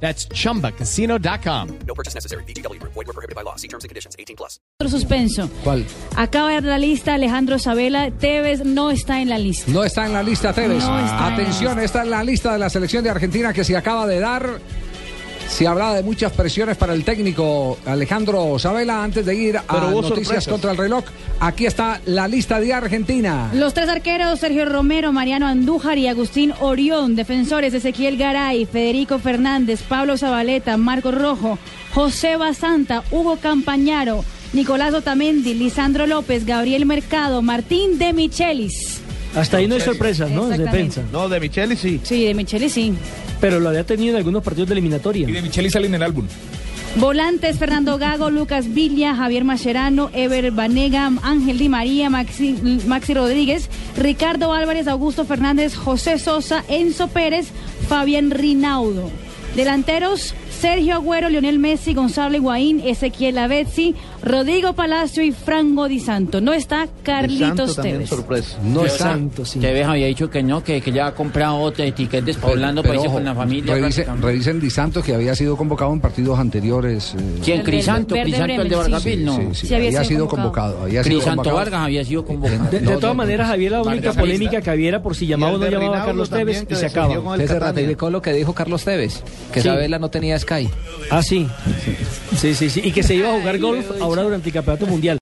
That's chumbacasino.com. No purchase necessary. BGW. Void were prohibited by law. See terms and conditions. 18 plus. Otro suspenso. ¿Cuál? Acaba de dar la lista Alejandro Sabela. Tevez no está en la lista. No está en la lista Tevez. No está en la Atención, está en la lista de la selección de Argentina que se acaba de dar. Se hablaba de muchas presiones para el técnico Alejandro Sabela antes de ir a Pero Noticias sorpresas. contra el reloj. Aquí está la lista de Argentina. Los tres arqueros, Sergio Romero, Mariano Andújar y Agustín Orión. Defensores, Ezequiel Garay, Federico Fernández, Pablo Zabaleta, Marco Rojo, José Basanta, Hugo Campañaro, Nicolás Otamendi, Lisandro López, Gabriel Mercado, Martín de Michelis. Hasta ahí no hay sorpresas, ¿no? Defensa. No, de Micheli sí. Sí, de Michelis sí. Pero lo había tenido en algunos partidos de eliminatoria. Y de Micheli sale en el álbum. Volantes, Fernando Gago, Lucas Villa, Javier Mascherano, Ever Banega, Ángel Di María, Maxi, Maxi Rodríguez, Ricardo Álvarez, Augusto Fernández, José Sosa, Enzo Pérez, Fabián Rinaudo. Delanteros, Sergio Agüero, Lionel Messi, Gonzalo Higuaín, Ezequiel Avezzi, Rodrigo Palacio y Franco Di Santo. No está Carlitos Tevez. sorpresa. No está. santo, sí. Tevez había dicho que no, que, que ya ha comprado despoblando Pero, países ojo, con la familia. revise- revisen Di Santos que había sido convocado en partidos anteriores. eh, ¿Quién? Crisanto, Crisanto el de Bremen, sí. No. Sí, sí, Sí, había había, sido convocado. convocado. había sido Crisanto convocado. Vargas había sido convocado. De, de No, todas no, maneras, había la única Vargas polémica que había por si llamaba o no llamaba a Carlos Tevez y se acaba. con el Usted se Catania. ratificó lo que dijo Carlos Tevez, que. Sabela no tenía Ah, sí. Sí, sí, sí. Y que se iba a jugar golf ahora durante el Campeonato Mundial.